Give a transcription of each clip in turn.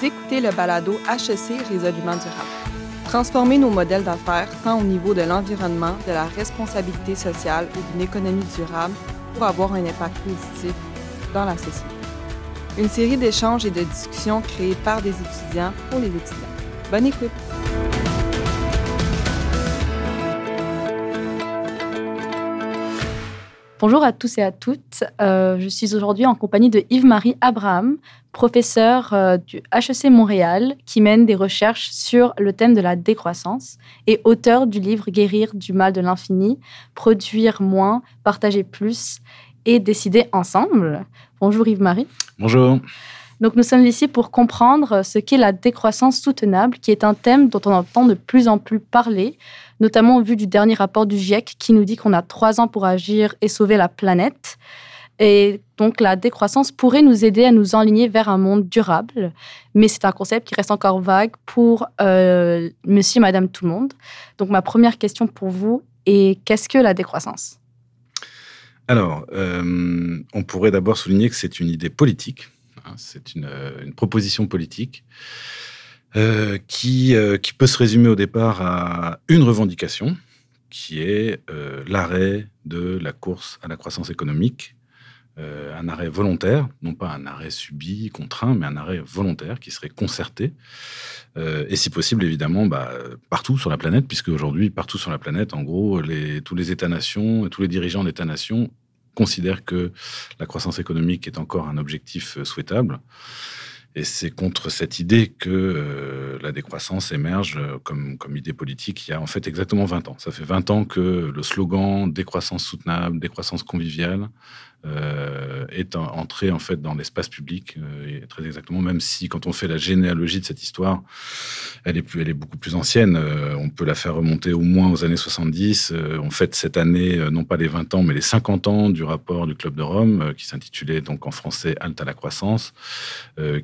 Vous le balado HEC Résolument durable. Transformer nos modèles d'affaires tant au niveau de l'environnement, de la responsabilité sociale ou d'une économie durable pour avoir un impact positif dans la société. Une série d'échanges et de discussions créées par des étudiants pour les étudiants. Bonne écoute! Bonjour à tous et à toutes. Euh, je suis aujourd'hui en compagnie de Yves-Marie Abraham, professeur euh, du HEC Montréal, qui mène des recherches sur le thème de la décroissance et auteur du livre Guérir du mal de l'infini, produire moins, partager plus et décider ensemble. Bonjour Yves-Marie. Bonjour. Donc nous sommes ici pour comprendre ce qu'est la décroissance soutenable, qui est un thème dont on entend de plus en plus parler, notamment au vu du dernier rapport du GIEC qui nous dit qu'on a trois ans pour agir et sauver la planète. Et donc la décroissance pourrait nous aider à nous enligner vers un monde durable, mais c'est un concept qui reste encore vague pour euh, monsieur et madame tout le monde. Donc ma première question pour vous est qu'est-ce que la décroissance? Alors, euh, on pourrait d'abord souligner que c'est une idée politique Hein, c'est euh, une, proposition politique euh, qui, euh, qui peut se résumer au départ à une revendication, qui est l'arrêt de la course à la croissance économique, un arrêt volontaire, non pas un arrêt subi, contraint, mais un arrêt volontaire qui serait concerté, et si possible, évidemment, bah, partout sur la planète, puisque aujourd'hui, partout sur la planète, en gros, tous les États-nations, tous les dirigeants d'États-nations considère que la croissance économique est encore un objectif euh, souhaitable. Et c'est contre cette idée que euh, la décroissance émerge euh, comme, comme idée politique il y a en fait exactement 20 ans. Ça fait 20 ans que le slogan décroissance soutenable, décroissance conviviale euh, est entré en fait dans l'espace public, euh, très exactement, même si quand on fait la généalogie de cette histoire, elle est, plus, elle est beaucoup plus ancienne. Euh, on peut la faire remonter au moins aux années 70. on fête cette année, non pas les 20 ans, mais les 50 ans du rapport du Club de Rome, qui s'intitulait donc en français Halte à la croissance,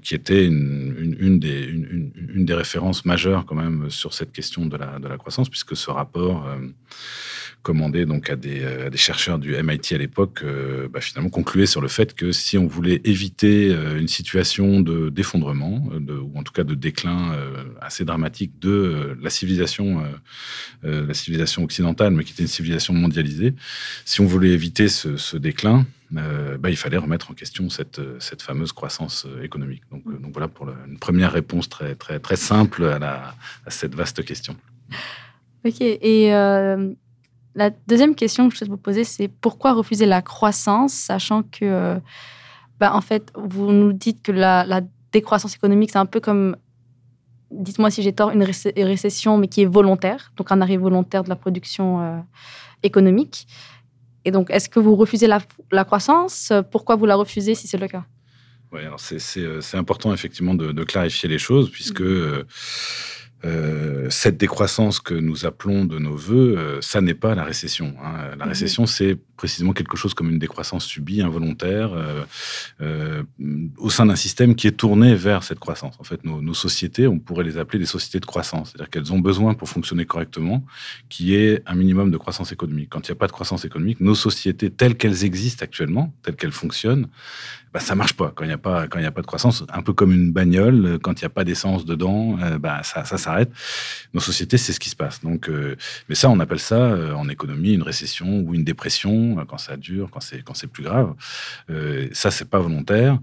qui était une, une, des, une, des références majeures quand même sur cette question de la, de la croissance, puisque ce rapport commandé donc à des, euh, chercheurs du MIT à l'époque, euh, bah, finalement concluait sur le fait que si on voulait éviter euh, une situation de d'effondrement, ou en tout cas de déclin assez dramatique de la civilisation, la civilisation occidentale, mais qui était une civilisation mondialisée, si on voulait éviter ce, déclin, bah, il fallait remettre en question cette, cette fameuse croissance économique. Donc, donc voilà pour une première réponse très, très, très simple à cette vaste question. Ok, et la deuxième question que je souhaite vous poser, c'est pourquoi refuser la croissance, sachant que, euh, bah, en fait, vous nous dites que la, décroissance économique, c'est un peu comme, dites-moi si j'ai tort, une récession, mais qui est volontaire, donc un arrêt volontaire de la production euh, économique. Et donc, est-ce que vous refusez la, croissance? Pourquoi vous la refusez si c'est le cas? Oui, alors euh, c'est important effectivement de, clarifier les choses, puisque... Mmh. Euh, cette décroissance que nous appelons de nos voeux, euh, ça n'est pas la récession. Hein. La mhm. récession, c'est précisément quelque chose comme une décroissance subie, involontaire, euh, au sein d'un système qui est tourné vers cette croissance. En fait, nos, sociétés, on pourrait les appeler des sociétés de croissance, c'est-à-dire qu'elles ont besoin pour fonctionner correctement qu'il y ait un minimum de croissance économique. Quand il n'y a pas de croissance économique, nos sociétés telles qu'elles existent actuellement, telles qu'elles fonctionnent, bah, ça marche pas quand il n'y a pas quand il a pas de croissance. Un peu comme une bagnole, quand il n'y a pas d'essence dedans, bah, ça, ça s'arrête. Nos sociétés, c'est ce qui se passe. Donc, euh, mais ça, on appelle ça euh, en économie une récession ou une dépression euh, quand ça dure, quand c'est quand c'est plus grave. ça, c'est pas volontaire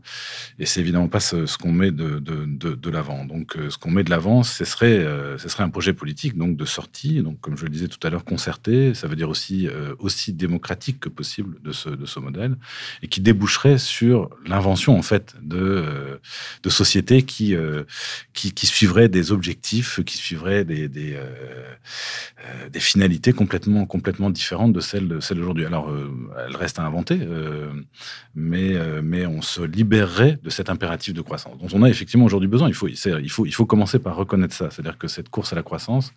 et c'est évidemment pas ce, qu'on met de, de, de, l'avant. Donc, ce qu'on met de l'avant, ce serait ce serait un projet politique donc de sortie. Donc, comme je le disais tout à l'heure, concerté. Ça veut dire aussi aussi démocratique que possible de ce de ce modèle et qui déboucherait sur l'invention en fait de de sociétés qui qui, qui suivraient des objectifs qui suivraient des, euh, euh, des finalités complètement, complètement différentes de celles, celles d'aujourd'hui. Alors, euh, elles restent à inventer, mais, mais on se libérerait de cet impératif de croissance dont on a effectivement aujourd'hui besoin. Il faut, il, faut, il faut commencer par reconnaître ça. C'est-à-dire que cette course à la croissance,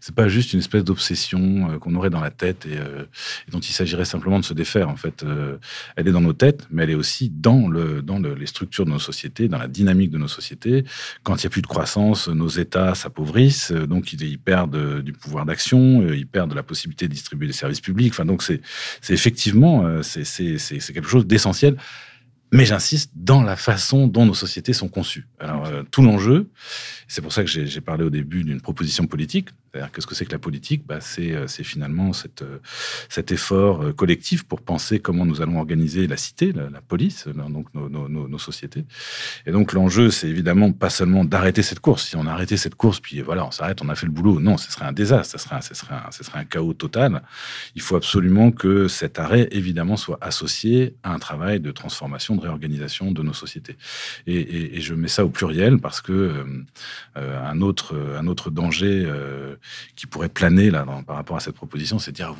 c'est pas juste une espèce d'obsession qu'on aurait dans la tête et, dont il s'agirait simplement de se défaire. En fait, elle est dans nos têtes, mais elle est aussi dans, le, dans le, les structures de nos sociétés, dans la dynamique de nos sociétés. Quand il n'y a plus de croissance, nos États s'appauvrissent euh, donc ils, perdent du pouvoir d'action, euh, ils perdent la possibilité de distribuer des services publics. Enfin, donc c'est effectivement euh, c'est quelque chose d'essentiel mais j'insiste dans la façon dont nos sociétés sont conçues. Alors, euh, tout l'enjeu, c'est pour ça que j'ai parlé au début d'une proposition politique. Qu'est-ce que c'est que la politique bah, euh, C'est finalement euh, cet effort collectif pour penser comment nous allons organiser la cité, la, police, donc nos, sociétés. Et donc, l'enjeu, c'est évidemment pas seulement d'arrêter cette course. Si on arrêtait cette course, puis voilà, on s'arrête, on a fait le boulot. Non, ce serait un désastre, ce serait un, chaos total. Il faut absolument que cet arrêt, évidemment, soit associé à un travail de transformation, de réorganisation de nos sociétés. Et, je mets ça au pluriel parce que euh, euh, un, autre, danger euh, qui pourrait planer là, par rapport à cette proposition, c'est dire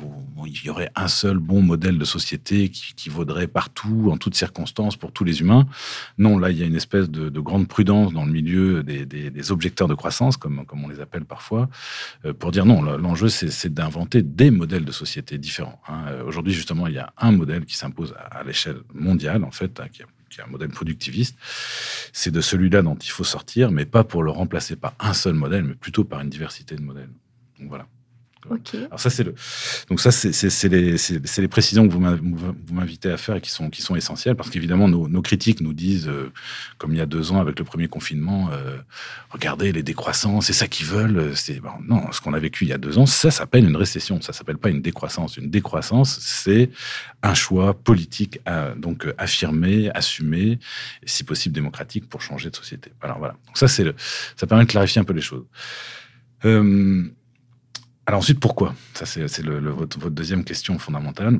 qu'il y aurait un seul bon modèle de société qui, vaudrait partout, en toutes circonstances, pour tous les humains. Non, là, il y a une espèce de, grande prudence dans le milieu des, objecteurs de croissance, comme, comme on les appelle parfois, pour dire non, l'enjeu, c'est d'inventer des modèles de société différents. Hein. Aujourd'hui, justement, il y a un modèle qui s'impose à, l'échelle mondiale, en fait, qui a qui un modèle productiviste, c'est de celui-là dont il faut sortir, mais pas pour le remplacer par un seul modèle, mais plutôt par une diversité de modèles. Voilà. Alors ça c'est le donc ça c'est les, les précisions que vous m'invitez à faire et qui sont qui sont essentielles parce qu'évidemment nos, critiques nous disent euh, comme il y a deux ans avec le premier confinement euh, regardez les décroissances c'est ça qu'ils veulent c'est bon, non ce qu'on a vécu il y a deux ans ça s'appelle une récession ça s'appelle pas une décroissance. Une décroissance c'est un choix politique à, donc affirmé assumé et si possible démocratique pour changer de société. Alors voilà. Donc ça c'est ça permet de clarifier un peu les choses. Euh, alors ensuite, pourquoi? Ça, c'est votre, votre, deuxième question fondamentale.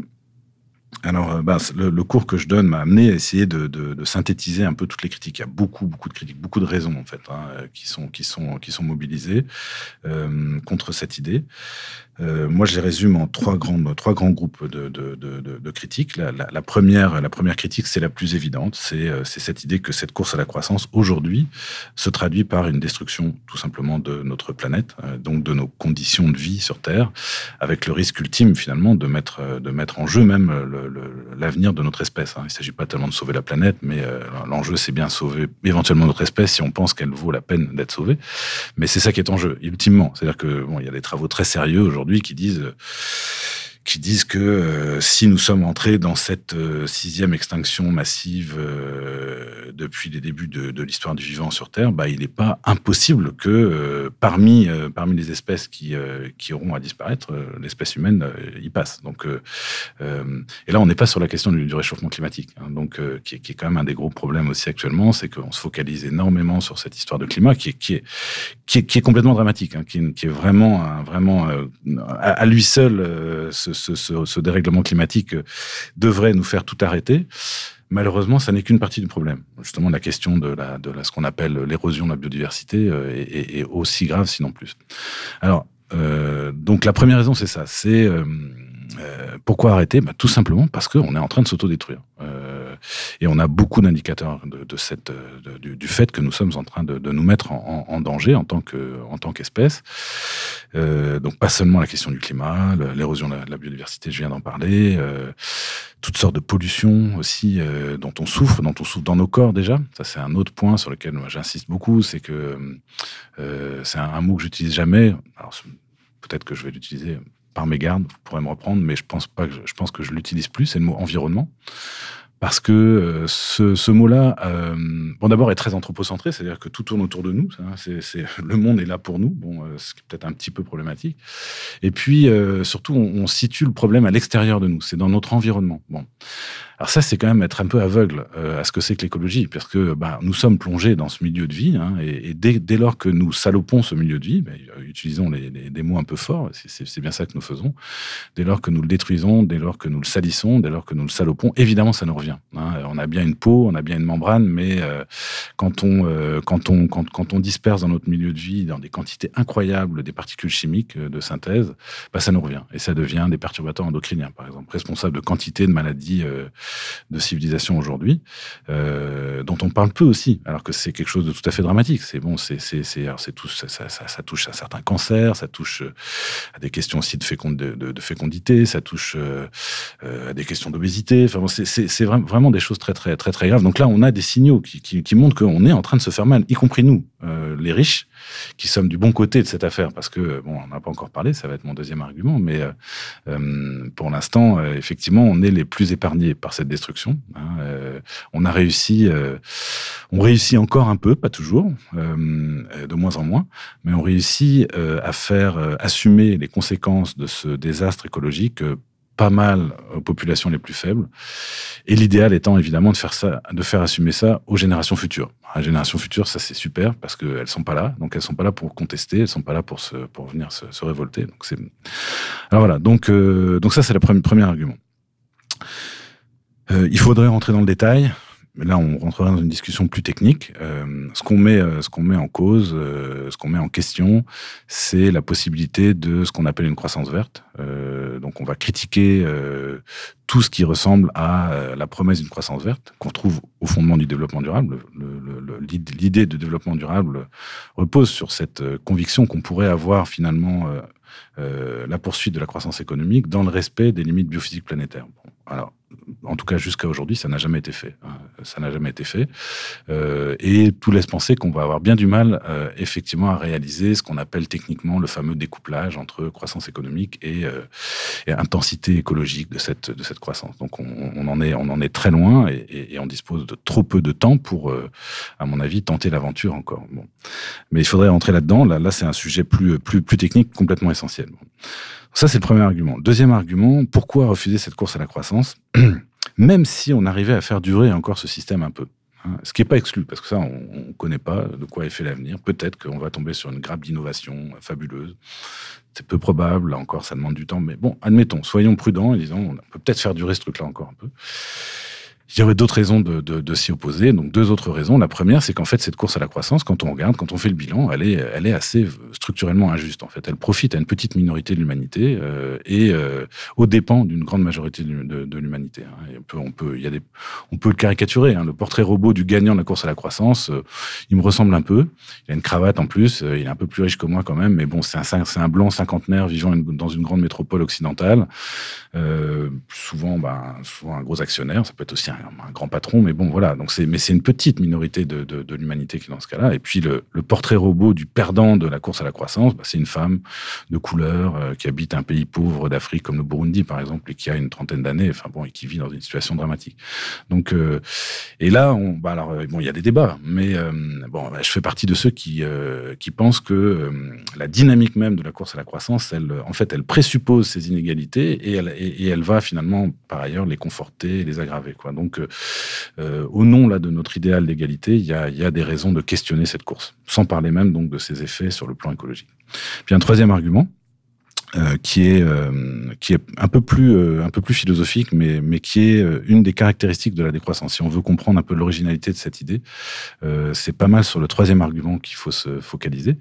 Alors, euh, le, cours que je donne m'a amené à essayer de, synthétiser un peu toutes les critiques. Il y a beaucoup, beaucoup de critiques, beaucoup de raisons en fait, hein, qui sont qui sont mobilisées euh, contre cette idée. Euh, moi, je les résume en trois grands, groupes de, critiques. La, première, la première critique, c'est la plus évidente. C'est euh, cette idée que cette course à la croissance, aujourd'hui, se traduit par une destruction, tout simplement, de notre planète, euh, donc de nos conditions de vie sur Terre, avec le risque ultime, finalement, de mettre, de mettre en jeu même l'avenir de notre espèce. Hein. Il ne s'agit pas tellement de sauver la planète, mais l'enjeu, c'est bien sauver éventuellement notre espèce si on pense qu'elle vaut la peine d'être sauvée. Mais c'est ça qui est en jeu, ultimement. C'est-à-dire que bon, il y a des travaux très sérieux aujourd'hui qui disent qui disent que euh, si nous sommes entrés dans cette euh, sixième extinction massive euh, depuis les débuts de, l'histoire du vivant sur Terre, bah, il n'est pas impossible que parmi, parmi les espèces qui, qui auront à disparaître, l'espèce humaine y passe. Donc, et là, on n'est pas sur la question du, réchauffement climatique, hein, donc, qui, est, qui, est, quand même un des gros problèmes aussi actuellement, c'est qu'on se focalise énormément sur cette histoire de climat qui est, qui est, qui est, complètement dramatique, hein, qui, est, vraiment, vraiment à, lui seul ce, ce, dérèglement climatique euh, devrait nous faire tout arrêter. Malheureusement, ça n'est qu'une partie du problème. Justement, la question de, ce qu'on appelle l'érosion de la biodiversité euh, est, aussi grave, sinon plus. Alors, euh, donc la première raison, c'est ça. C'est pourquoi arrêter? Bah, Tout simplement parce qu'on est en train de s'autodétruire. Et on a beaucoup d'indicateurs de, cette, du, fait que nous sommes en train de, nous mettre en, danger en tant que, en tant qu'espèce. Euh, donc pas seulement la question du climat, l'érosion de, la biodiversité, je viens d'en parler. Euh, toutes sortes de pollutions aussi euh, dont on souffre, dont on souffre dans nos corps déjà. Ça c'est un autre point sur lequel j'insiste beaucoup, c'est que c'est un, mot que j'utilise jamais. peut-être que je vais l'utiliser par mégarde, vous pourrez me reprendre, mais je pense pas que je, je pense que je l'utilise plus. C'est le mot environnement parce que euh, ce, ce mot-là, euh, bon d'abord est très anthropocentré, c'est-à-dire que tout tourne autour de nous. C'est, le monde est là pour nous, bon, euh, ce qui est peut-être un petit peu problématique. Et puis euh, surtout, on, on, situe le problème à l'extérieur de nous, c'est dans notre environnement. Bon, alors ça, c'est quand même être un peu aveugle euh, à ce que c'est que l'écologie, parce que bah, nous sommes plongés dans ce milieu de vie, hein, et, dès, lors que nous salopons ce milieu de vie, bah, utilisons les, des mots un peu forts, c'est bien ça que nous faisons, dès lors que nous le détruisons, dès lors que nous le salissons, dès lors que nous le salopons, évidemment, ça nous revient. Hein. On a bien une peau, on a bien une membrane, mais euh, quand, on, euh, quand, on, quand, on disperse dans notre milieu de vie, dans des quantités incroyables des particules chimiques de synthèse, bah, ça nous revient, et ça devient des perturbateurs endocriniens, par exemple, responsables de quantité de maladies de civilisation aujourd'hui, euh, dont on parle peu aussi, alors que c'est quelque chose de tout à fait dramatique. C'est bon, c'est tout ça, ça, ça, touche à certains cancers, ça touche euh, à des questions aussi de, fécondité, ça touche euh, à des questions d'obésité. Enfin c'est vraiment des choses très très très très graves. Donc là, on a des signaux qui, qui montrent qu'on est en train de se faire mal, y compris nous, les riches, qui sommes du bon côté de cette affaire, parce que bon, on n'a pas encore parlé, ça va être mon deuxième argument, mais pour l'instant, effectivement, on est les plus épargnés par cette destruction. Hein. on a réussi, on réussit encore un peu, pas toujours, de moins en moins, mais on réussit à faire assumer les conséquences de ce désastre écologique pas mal aux populations les plus faibles. Et l'idéal étant évidemment de faire ça, de faire assumer ça aux générations futures. Les générations futures, ça c'est super parce qu'elles sont pas là, donc elles sont pas là pour contester, elles sont pas là pour se, pour venir se, se révolter. Donc c'est, alors voilà. Donc euh, donc ça c'est le premier, premier argument. Euh, il faudrait rentrer dans le détail là, on rentrera dans une discussion plus technique. Euh, ce qu'on met, euh, ce qu'on met en cause, euh, ce qu'on met en question, c'est la possibilité de ce qu'on appelle une croissance verte. donc, on va critiquer tout ce qui ressemble à la promesse d'une croissance verte qu'on trouve au fondement du développement durable. L'idée de développement durable repose sur cette conviction qu'on pourrait avoir finalement la poursuite de la croissance économique dans le respect des limites biophysiques planétaires. Alors, en tout cas jusqu'à aujourd'hui, ça n'a jamais été fait. Hein. Ça n'a jamais été fait. Euh, et tout laisse penser qu'on va avoir bien du mal, euh, effectivement, à réaliser ce qu'on appelle techniquement le fameux découplage entre croissance économique et, euh, intensité écologique de cette, de cette croissance. Donc, on, en, est, on en est très loin et, on dispose de trop peu de temps pour, à mon avis, tenter l'aventure encore. Bon. Mais il faudrait entrer là-dedans. Là, là c'est un sujet plus, plus, plus technique, complètement essentiel. Ça, c'est le premier argument. Deuxième argument, pourquoi refuser cette course à la croissance, même si on arrivait à faire durer encore ce système un peu hein? ce qui n'est pas exclu, parce que ça, on ne connaît pas de quoi est fait l'avenir. Peut-être qu'on va tomber sur une grappe d'innovation fabuleuse. C'est peu probable, là encore, ça demande du temps. Mais bon, admettons, soyons prudents et disons, on peut peut-être faire durer ce truc-là encore un peu. Aurait d'autres raisons de, de, de s'y opposer. Donc deux autres raisons. La première, c'est qu'en fait cette course à la croissance, quand on regarde, quand on fait le bilan, elle est, elle est assez structurellement injuste. En fait, elle profite à une petite minorité de l'humanité euh, et euh, aux dépens d'une grande majorité de, de l'humanité. Hein. on peut, on peut, il y a des, on peut le caricaturer. Hein. Le portrait robot du gagnant de la course à la croissance, euh, il me ressemble un peu. Il a une cravate en plus. Euh, il est un peu plus riche que moi quand même, mais bon, c'est un, c'est un blanc cinquantenaire vivant dans une grande métropole occidentale. Euh, souvent, ben, souvent un gros actionnaire. Ça peut être aussi un un, grand patron, mais bon, voilà. Donc mais c'est une petite minorité de, de, l'humanité qui est dans ce cas-là. Et puis le, le, portrait robot du perdant de la course à la croissance, bah, c'est une femme de couleur euh, qui habite un pays pauvre d'Afrique comme le Burundi, par exemple, et qui a une trentaine d'années, enfin bon, et qui vit dans une situation dramatique. Donc, euh, et là, bah euh, bon, il y a des débats, mais bon, bah, je fais partie de ceux qui qui pensent que la dynamique même de la course à la croissance, elle, en fait, elle présuppose ces inégalités et elle, et, elle va finalement, par ailleurs, les conforter, les aggraver, quoi. Donc donc, euh, au nom là de notre idéal d'égalité, il y a, des raisons de questionner cette course, sans parler même donc de ses effets sur le plan écologique. Puis un troisième argument, euh, qui est euh, qui est un peu plus euh, un peu plus philosophique mais mais qui est une des caractéristiques de la décroissance. Si on veut comprendre un peu l'originalité de cette idée c'est pas mal sur le troisième argument qu'il faut se focaliser.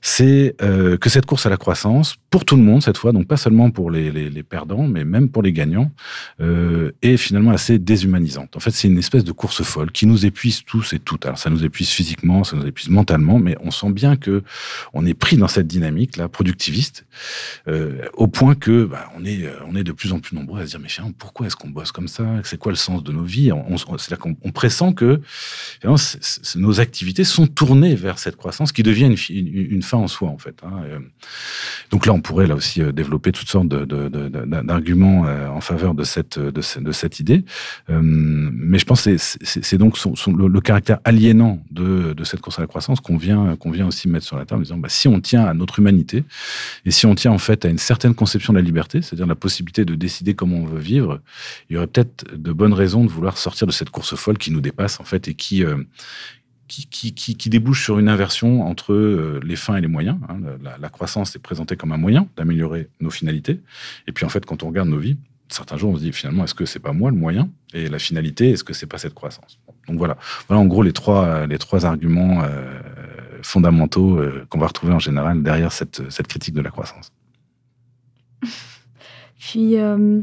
C'est que cette course à la croissance pour tout le monde cette fois donc pas seulement pour les, les, les perdants mais même pour les gagnants est finalement assez déshumanisante. En fait c'est une espèce de course folle qui nous épuise tous et toutes. Alors ça nous épuise physiquement ça nous épuise mentalement mais on sent bien que on est pris dans cette dynamique là productiviste euh, au point que bah, on est euh, on est de plus en plus nombreux à se dire mais finalement pourquoi est-ce qu'on bosse comme ça? C'est quoi le sens de nos vies? C'est-à-dire qu'on pressent que nos activités sont tournées vers cette croissance qui devient une, une, fin en soi en fait. Hein. Euh, donc là, on pourrait là aussi développer toutes sortes d'arguments en faveur de cette de, cette idée, mais je pense que c'est donc le, caractère aliénant de, de cette course à la croissance qu'on vient qu'on vient aussi mettre sur la table en disant bah, si on tient à notre humanité et si on tient en fait à une certaine conception de la liberté, c'est-à-dire la possibilité de décider comment on veut vivre, il y aurait peut-être de bonnes raisons de vouloir sortir de cette course folle qui nous dépasse en fait et qui euh, qui, qui, qui, débouche sur une inversion entre euh, les fins et les moyens. Hein. La, croissance est présentée comme un moyen d'améliorer nos finalités. Et puis en fait, quand on regarde nos vies, certains jours on se dit finalement est-ce que c'est pas moi le moyen et la finalité est-ce que c'est pas cette croissance? Donc voilà, voilà en gros les trois les trois arguments euh, fondamentaux qu'on va retrouver en général derrière cette, cette critique de la croissance. Puis, euh,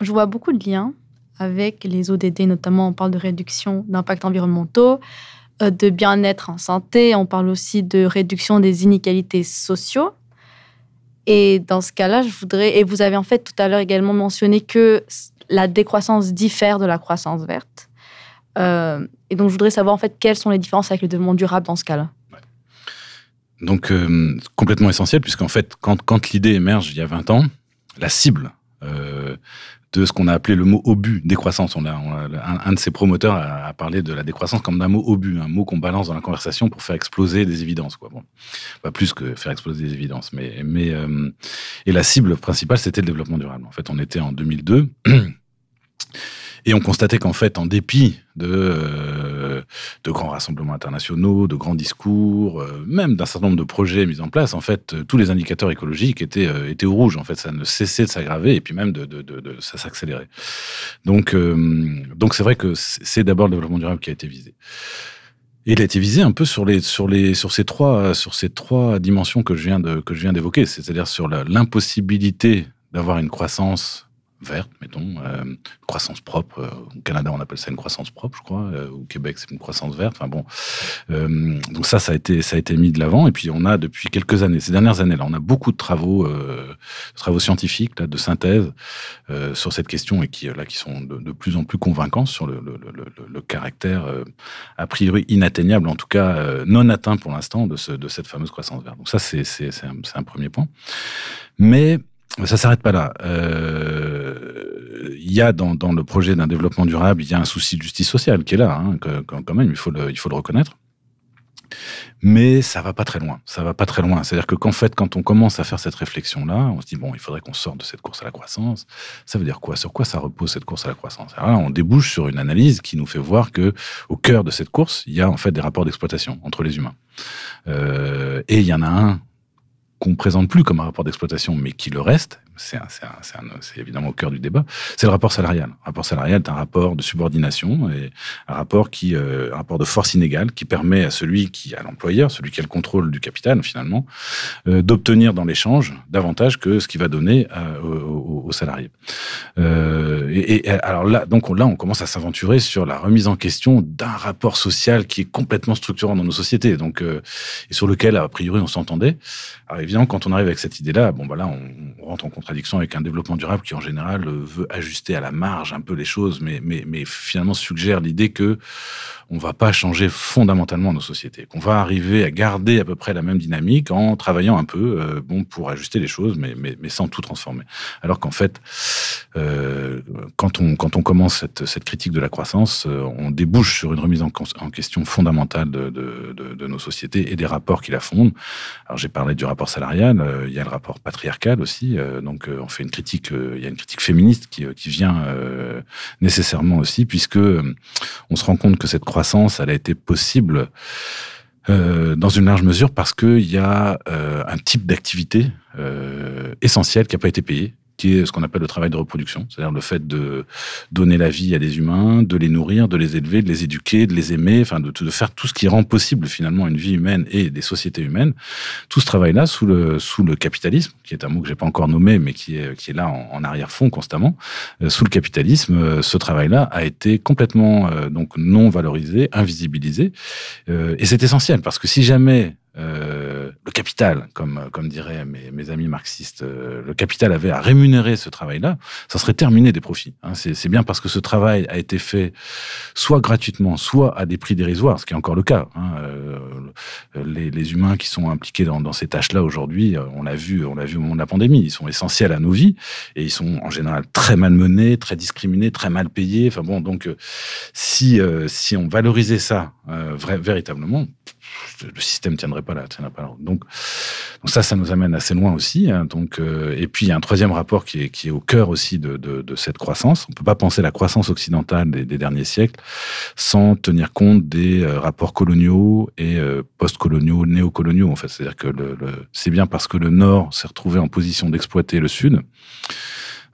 je vois beaucoup de liens avec les ODD, notamment on parle de réduction d'impacts environnementaux, euh, de bien-être en santé, on parle aussi de réduction des inégalités sociaux. Et dans ce cas-là, je voudrais, et vous avez en fait tout à l'heure également mentionné que la décroissance diffère de la croissance verte. Euh, et donc, je voudrais savoir en fait quelles sont les différences avec le développement durable dans ce cas-là. Donc, euh, complètement essentiel, puisqu'en fait, quand, quand l'idée émerge il y a 20 ans, la cible euh, de ce qu'on a appelé le mot obus, décroissance. On a, un, de ses promoteurs a, parlé de la décroissance comme d'un mot obus, un mot qu'on balance dans la conversation pour faire exploser des évidences. Quoi. Bon, pas plus que faire exploser des évidences, mais, mais euh, et la cible principale, c'était le développement durable. En fait, on était en 2002. Et on constatait qu'en fait, en dépit de, euh, de grands rassemblements internationaux, de grands discours, euh, même d'un certain nombre de projets mis en place, en fait, tous les indicateurs écologiques étaient, euh, étaient au rouge. En fait, ça ne cessait de s'aggraver et puis même de, de, de, ça s'accélérait. Donc, donc c'est vrai que c'est d'abord le développement durable qui a été visé. Et il a été visé un peu sur les sur les sur ces trois sur ces trois dimensions que je viens de que je viens d'évoquer, c'est-à-dire sur l'impossibilité d'avoir une croissance verte, mettons, euh, croissance propre. Euh, au Canada, on appelle ça une croissance propre, je crois. Euh, au Québec, c'est une croissance verte. Enfin bon, euh, donc ça, ça a été ça a été mis de l'avant. Et puis on a depuis quelques années, ces dernières années là, on a beaucoup de travaux, euh, travaux scientifiques là, de synthèse sur cette question et qui là qui sont de, de plus en plus convaincants sur le, le, le, le caractère a priori inatteignable, en tout cas non atteint pour l'instant de, ce, de cette fameuse croissance verte. Donc ça, c'est c'est un, un premier point. Mais ça s'arrête pas là. Euh, il y a dans, le projet d'un développement durable, il y a un souci de justice sociale qui est là, hein, quand même, il faut le, reconnaître. Mais ça va pas très loin. Ça va pas très loin. C'est-à-dire que qu'en fait, quand on commence à faire cette réflexion-là, on se dit bon, il faudrait qu'on sorte de cette course à la croissance. Ça veut dire quoi? Sur quoi ça repose cette course à la croissance? On débouche sur une analyse qui nous fait voir que au cœur de cette course, il y a en fait des rapports d'exploitation entre les humains. Euh, et il y en a un qu'on présente plus comme un rapport d'exploitation, mais qui le reste, c'est évidemment au cœur du débat, c'est le rapport salarial. Le rapport salarial est un rapport de subordination et un rapport qui, euh, un rapport de force inégale qui permet à celui qui a l'employeur, celui qui a le contrôle du capital finalement, euh, d'obtenir dans l'échange davantage que ce qu'il va donner euh, aux, salariés. Et, alors là, donc là, on commence à s'aventurer sur la remise en question d'un rapport social qui est complètement structurant dans nos sociétés, donc et sur lequel a priori on s'entendait. Quand on arrive avec cette idée-là, bon bah là, on, rentre en contradiction avec un développement durable qui en général veut ajuster à la marge un peu les choses, mais, mais, finalement suggère l'idée que on va pas changer fondamentalement nos sociétés, qu'on va arriver à garder à peu près la même dynamique en travaillant un peu, euh, bon, pour ajuster les choses, mais, mais, sans tout transformer. Alors qu'en fait, euh, quand on quand on commence cette, cette critique de la croissance, euh, on débouche sur une remise en, question fondamentale de, de, de, de, nos sociétés et des rapports qui la fondent. Alors j'ai parlé du rapport salarial, euh, il y a le rapport patriarcal aussi. Euh, donc on fait une critique, il y a une critique féministe qui, qui vient nécessairement aussi, puisque on se rend compte que cette croissance elle a été possible euh, dans une large mesure parce qu'il y a euh, un type d'activité euh, essentielle qui n'a pas été payé qui est ce qu'on appelle le travail de reproduction, c'est-à-dire le fait de donner la vie à des humains, de les nourrir, de les élever, de les éduquer, de les aimer, enfin de, faire tout ce qui rend possible finalement une vie humaine et des sociétés humaines. Tout ce travail-là sous le sous le capitalisme, qui est un mot que j'ai pas encore nommé, mais qui est qui est là en, arrière-fond constamment. Euh, sous le capitalisme, euh, ce travail-là a été complètement euh, donc non valorisé, invisibilisé, et c'est essentiel parce que si jamais euh, le capital, comme, comme diraient mes, mes amis marxistes, euh, le capital avait à rémunérer ce travail-là, ça serait terminé des profits. Hein. C'est bien parce que ce travail a été fait soit gratuitement, soit à des prix dérisoires, ce qui est encore le cas. Hein. Euh, les, les, humains qui sont impliqués dans, dans ces tâches-là aujourd'hui, euh, on l'a vu, on l'a vu au moment de la pandémie, ils sont essentiels à nos vies et ils sont en général très mal menés, très discriminés, très mal payés. Enfin bon, donc si si on valorisait ça véritablement, le système tiendrait pas là, tiendrait pas là. Donc, ça, ça nous amène assez loin aussi. Hein, donc, euh, et puis il y a un troisième rapport qui est, au cœur aussi de, cette croissance. On peut pas penser la croissance occidentale des, derniers siècles sans tenir compte des euh, rapports coloniaux et euh, post-coloniaux, néocoloniaux en. C'est-à-dire que c'est bien parce que le Nord s'est retrouvé en position d'exploiter le Sud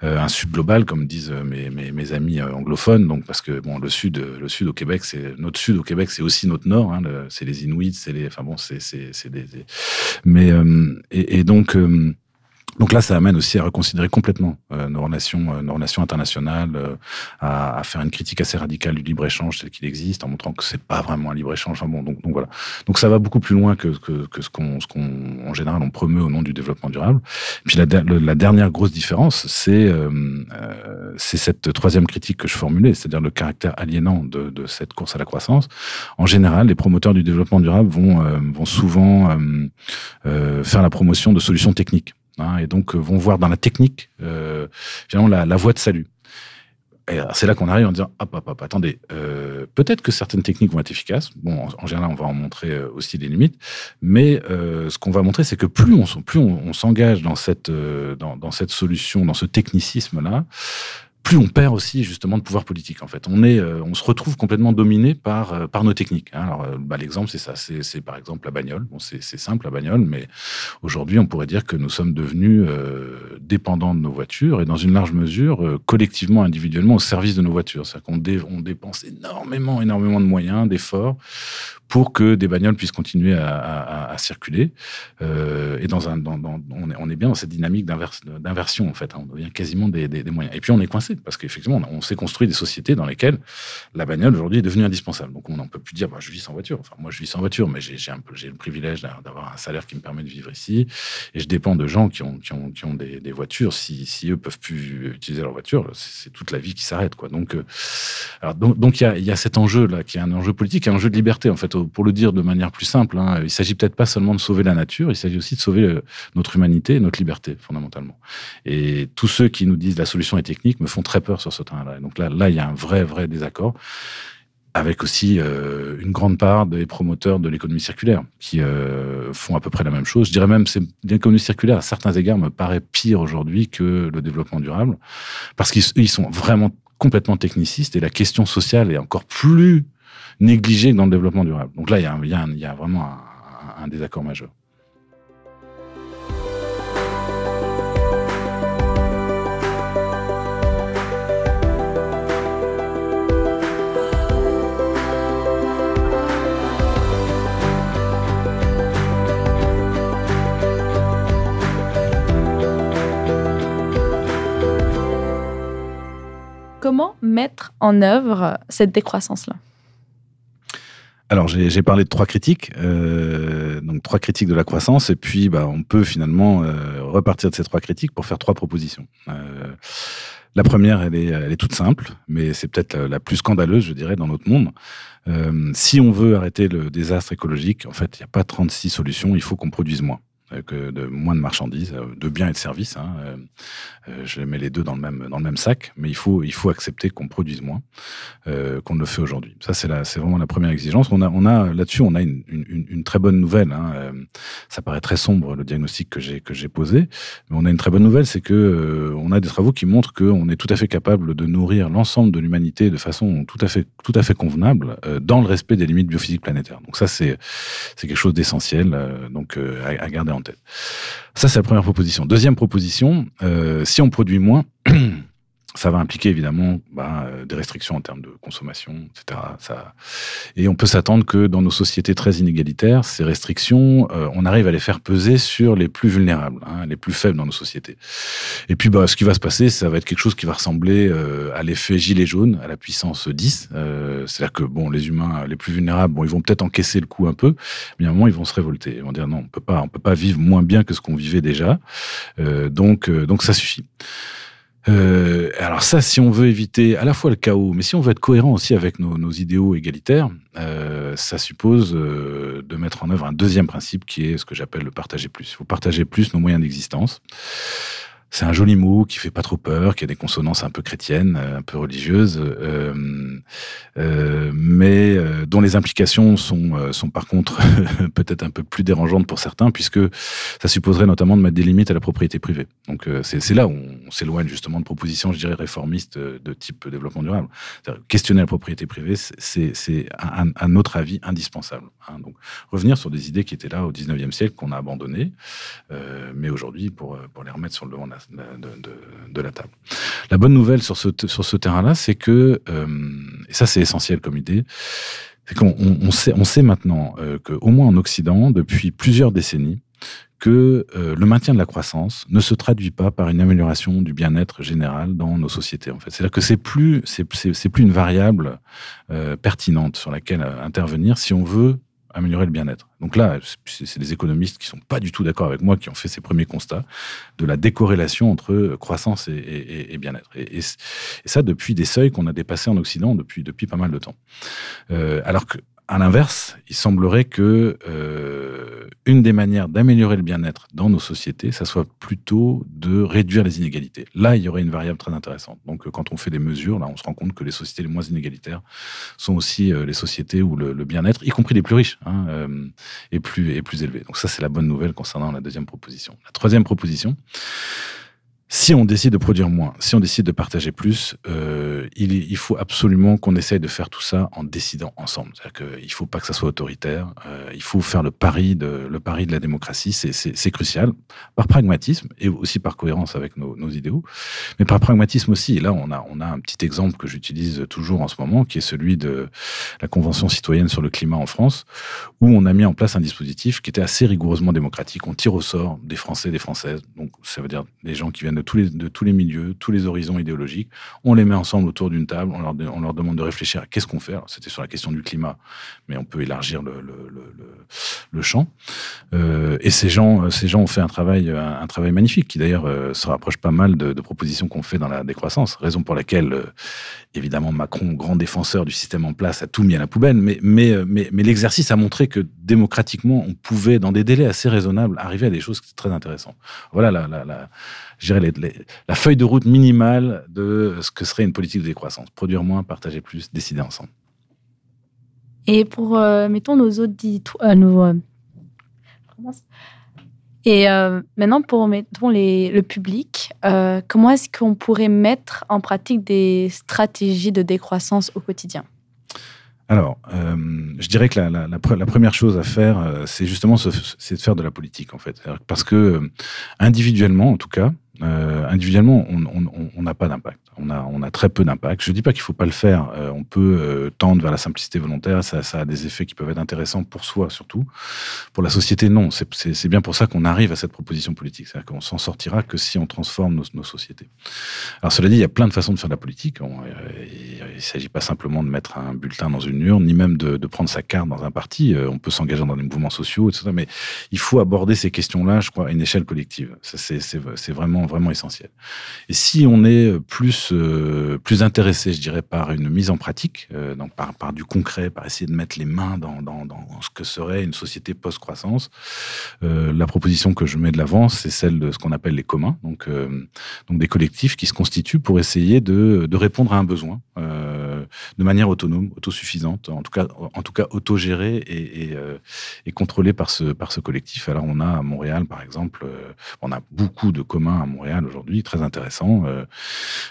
euh, un sud global, comme disent euh, mes, mes, mes, amis euh, anglophones. Donc, parce que bon, le sud, le sud au Québec, c'est notre sud au Québec, c'est aussi notre nord. Hein, c'est les Inuits, c'est les, enfin bon, c'est des, des, mais et, et, donc donc là, ça amène aussi à reconsidérer complètement euh, nos relations, euh, nos relations internationales, euh, à, à, faire une critique assez radicale du libre échange tel qu'il existe, en montrant que c'est pas vraiment un libre échange. Enfin bon, donc, donc voilà. Donc ça va beaucoup plus loin que, que, que ce qu'on, ce qu'on, en général, on promeut au nom du développement durable. Puis la, la dernière grosse différence, c'est, euh, euh, c'est cette troisième critique que je formulais, c'est-à-dire le caractère aliénant de, de, cette course à la croissance. En général, les promoteurs du développement durable vont, euh, vont souvent faire la promotion de solutions techniques hein, et donc euh, vont voir dans la technique euh, finalement la, voie de salut. c'est là qu'on arrive en disant hop, hop, hop, attendez, euh, peut-être que certaines techniques vont être efficaces. Bon, en, général, on va en montrer euh, aussi les limites, mais euh, ce qu'on va montrer, c'est que plus on, s'engage dans, dans, cette solution, dans ce technicisme-là, plus on perd aussi justement de pouvoir politique. En fait, on est, euh, on se retrouve complètement dominé par euh, par nos techniques. Hein. Alors, euh, bah, l'exemple, c'est ça. C'est par exemple la bagnole. Bon, c'est simple la bagnole, mais aujourd'hui, on pourrait dire que nous sommes devenus dépendants de nos voitures et dans une large mesure, collectivement, individuellement, au service de nos voitures. C'est-à-dire qu'on on dépense énormément, énormément de moyens, d'efforts pour que des bagnoles puissent continuer à, circuler. Euh, et dans un, on, est, on, est, bien dans cette dynamique d'inversion, en fait. Hein. on devient quasiment des, moyens. Et puis, on est coincé, parce qu'effectivement, on, s'est construit des sociétés dans lesquelles la bagnole, aujourd'hui, est devenue indispensable. Donc, on n'en peut plus dire, bah, je vis sans voiture. Enfin, moi, je vis sans voiture, mais j'ai le privilège d'avoir un salaire qui me permet de vivre ici. Et je dépends de gens qui ont, qui ont, qui ont des, voitures. Si, si, eux peuvent plus utiliser leur voiture, c'est toute la vie qui s'arrête. Donc, euh, alors, donc, il y a, y a cet enjeu-là, qui est un enjeu politique, un enjeu de liberté, en fait, pour le dire de manière plus simple, hein, il s'agit peut-être pas seulement de sauver la nature, il s'agit aussi de sauver notre humanité notre liberté, fondamentalement. Et tous ceux qui nous disent la solution est technique me font très peur sur ce terrain-là. Donc là, là, il y a un vrai, vrai désaccord avec aussi euh, une grande part des promoteurs de l'économie circulaire qui euh, font à peu près la même chose. Je dirais même que l'économie circulaire, à certains égards, me paraît pire aujourd'hui que le développement durable, parce qu'ils sont vraiment complètement technicistes et la question sociale est encore plus négligé dans le développement durable. Donc là, il y a, vraiment un désaccord majeur. Mettre en œuvre cette décroissance-là alors, j'ai parlé de trois critiques, euh, donc trois critiques de la croissance, et puis bah, on peut finalement euh, repartir de ces trois critiques pour faire trois propositions. Euh, la première, elle est, elle est toute simple, mais c'est peut-être la, plus scandaleuse, je dirais, dans notre monde. si on veut arrêter le désastre écologique, en fait, il n'y a pas 36 solutions, il faut qu'on produise moins que de moins de marchandises, euh, de biens et de services. Hein. Euh, euh, je mets les deux dans le même sac, mais il faut accepter qu'on produise moins qu'on ne le fait aujourd'hui. Ça c'est vraiment la première exigence. On a là-dessus on a une, très bonne nouvelle. Hein. Ça paraît très sombre le diagnostic que j'ai posé, mais on a une très bonne nouvelle, c'est que on a des travaux qui montrent qu'on est tout à fait capable de nourrir l'ensemble de l'humanité de façon tout à fait convenable dans le respect des limites biophysiques planétaires. Donc ça c'est c'est quelque chose d'essentiel donc à, à garder en Ça, c'est la première proposition. Deuxième proposition, euh, si on produit moins, ça va impliquer évidemment bah, euh, des restrictions en termes de consommation, etc. Ça... Et on peut s'attendre que dans nos sociétés très inégalitaires, ces restrictions, euh, on arrive à les faire peser sur les plus vulnérables, hein, les plus faibles dans nos sociétés. Et puis, bah, ce qui va se passer, ça va être quelque chose qui va ressembler euh, à l'effet gilet jaune, à la puissance 10. C'est-à-dire que bon, les humains les plus vulnérables, bon, ils vont peut-être encaisser le coup un peu, mais à un moment, ils vont se révolter. Ils vont dire non, on peut pas, on peut pas vivre moins bien que ce qu'on vivait déjà. donc, donc ça suffit. Euh, alors ça, si on veut éviter à la fois le chaos, mais si on veut être cohérent aussi avec nos, idéaux égalitaires, euh, ça suppose euh, de mettre en œuvre un deuxième principe qui est ce que j'appelle le partager plus. Il faut plus nos moyens d'existence. C'est un joli mot qui fait pas trop peur, qui a des consonances un peu chrétiennes, euh, un peu religieuses, euh, euh, mais dont les implications sont, sont par contre peut-être un peu plus dérangeantes pour certains, puisque ça supposerait notamment de mettre des limites à la propriété privée. Donc c'est là où on s'éloigne justement de propositions, je dirais, réformistes de type développement durable. Questionner la propriété privée, c'est à, à, notre avis indispensable. Hein. Donc revenir sur des idées qui étaient là au 19e siècle, qu'on a abandonnées, mais aujourd'hui, pour, pour les remettre sur le devant de la de, la table. La bonne nouvelle sur ce, sur ce terrain-là, c'est que, euh, et ça c'est essentiel comme idée, c'est qu'on on, sait, on sait maintenant euh, qu'au moins en Occident, depuis plusieurs décennies, que euh, le maintien de la croissance ne se traduit pas par une amélioration du bien-être général dans nos sociétés. En fait, c'est-à-dire que c'est plus c'est, plus une variable pertinente sur laquelle intervenir si on veut améliorer le bien-être. Donc là, c'est des économistes qui sont pas du tout d'accord avec moi qui ont fait ces premiers constats de la décorrélation entre croissance et, bien-être. Et, ça depuis des seuils qu'on a dépassés en Occident depuis depuis pas mal de temps. Euh, alors que à l'inverse, il semblerait que euh, une des manières d'améliorer le bien-être dans nos sociétés, ça soit plutôt de réduire les inégalités. Là, il y aurait une variable très intéressante. Donc, euh, quand on fait des mesures, là, on se rend compte que les sociétés les moins inégalitaires sont aussi euh, les sociétés où le, bien-être, y compris les plus riches, hein, est plus est plus élevé. Donc ça, c'est la bonne nouvelle concernant la deuxième proposition. La troisième proposition, si on décide de produire moins, si on décide de partager plus, euh, il, faut absolument qu'on essaye de faire tout ça en décidant ensemble. C'est-à-dire qu'il ne faut pas que ça soit autoritaire. Euh, il faut faire le pari de, la démocratie. C'est crucial. Par pragmatisme et aussi par cohérence avec nos, idéaux. Mais par pragmatisme aussi. Et là, on a un petit exemple que j'utilise toujours en ce moment, qui est celui de la Convention citoyenne sur le climat en France, où on a mis en place un dispositif qui était assez rigoureusement démocratique. On tire au sort des Français, des Françaises. Donc, ça veut dire des gens qui viennent de tous les, milieux, tous les horizons idéologiques. On les met ensemble autour d'une table, on leur, demande de réfléchir à qu'est-ce qu'on fait. C'était sur la question du climat, mais on peut élargir le, champ. Euh, et ces gens, ces gens ont fait un travail, un, travail magnifique, qui d'ailleurs euh, se rapproche pas mal de, propositions qu'on fait dans la décroissance, raison pour laquelle, euh, évidemment, Macron, grand défenseur du système en place, a tout mis à la poubelle, mais, l'exercice a montré que démocratiquement, on pouvait, dans des délais assez raisonnables, arriver à des choses très intéressantes. Voilà la, la feuille de route minimale de ce que serait une politique de décroissance. Produire moins, partager plus, décider ensemble. Et pour, euh, mettons, nos auditeurs, euh, nos, euh, et maintenant, pour mettons, les, le public, comment est-ce qu'on pourrait mettre en pratique des stratégies de décroissance au quotidien? Alors, je dirais que la, la, la, première chose à faire, c'est justement c'est de faire de la politique, en fait. Parce que individuellement, en tout cas, euh, individuellement, on n'a pas d'impact. On a, on a très peu d'impact. Je ne dis pas qu'il ne faut pas le faire. Euh, on peut euh, tendre vers la simplicité volontaire. Ça, a des effets qui peuvent être intéressants pour soi, surtout. Pour la société, non. C'est bien pour ça qu'on arrive à cette proposition politique. C'est-à-dire qu'on s'en sortira que si on transforme nos, sociétés. Alors, cela dit, il y a plein de façons de faire de la politique. Il ne s'agit pas simplement de mettre un bulletin dans une urne, ni même de, prendre sa carte dans un parti. on peut s'engager dans des mouvements sociaux, etc. Mais il faut aborder ces questions-là, je crois, à une échelle collective. C'est vraiment vraiment essentiel. Et si on est plus, euh, plus intéressé, je dirais, par une mise en pratique, euh, donc par, du concret, par essayer de mettre les mains dans, ce que serait une société post-croissance, euh, la proposition que je mets de l'avant, c'est celle de ce qu'on appelle les communs, donc, des collectifs qui se constituent pour essayer de répondre à un besoin de manière autonome, autosuffisante, en tout cas, en tout cas autogérée et, et, contrôlée par ce, par ce collectif. Alors on a à Montréal, par exemple, on a beaucoup de communs à Montréal aujourd'hui, très intéressant. Euh,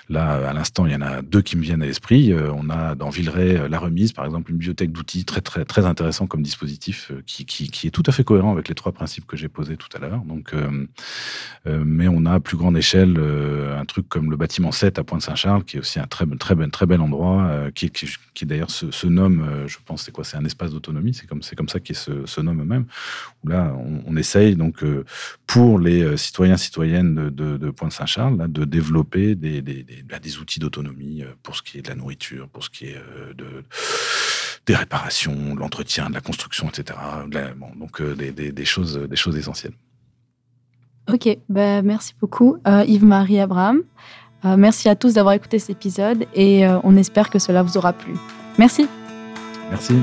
là, à l'instant, il y en a deux qui me viennent à l'esprit. Euh, on a dans Villeray euh, la remise, par exemple, une bibliothèque d'outils très très très intéressant comme dispositif qui, qui, est tout à fait cohérent avec les trois principes que j'ai posés tout à l'heure. Donc, mais on a à plus grande échelle un truc comme le bâtiment 7 à Pointe-Saint-Charles, qui est aussi un très très très bel endroit, qui, qui, d'ailleurs se, nomme, je pense, c'est quoi, c'est un espace d'autonomie. C'est comme comme ça qu'il se, se nomme eux-mêmes. Là, on, essaye donc pour les citoyens citoyennes de Pointe-Saint-Charles, de développer des, des, des, bah, outils d'autonomie euh, pour ce qui est de la nourriture, pour ce qui est euh, de, des réparations, de l'entretien, de la construction, etc. Bon, donc euh, des, choses, des choses essentielles. Ok, bah, merci beaucoup Yves-Marie Abraham. Merci à tous d'avoir écouté cet épisode et on espère que cela vous aura plu. Merci. Merci.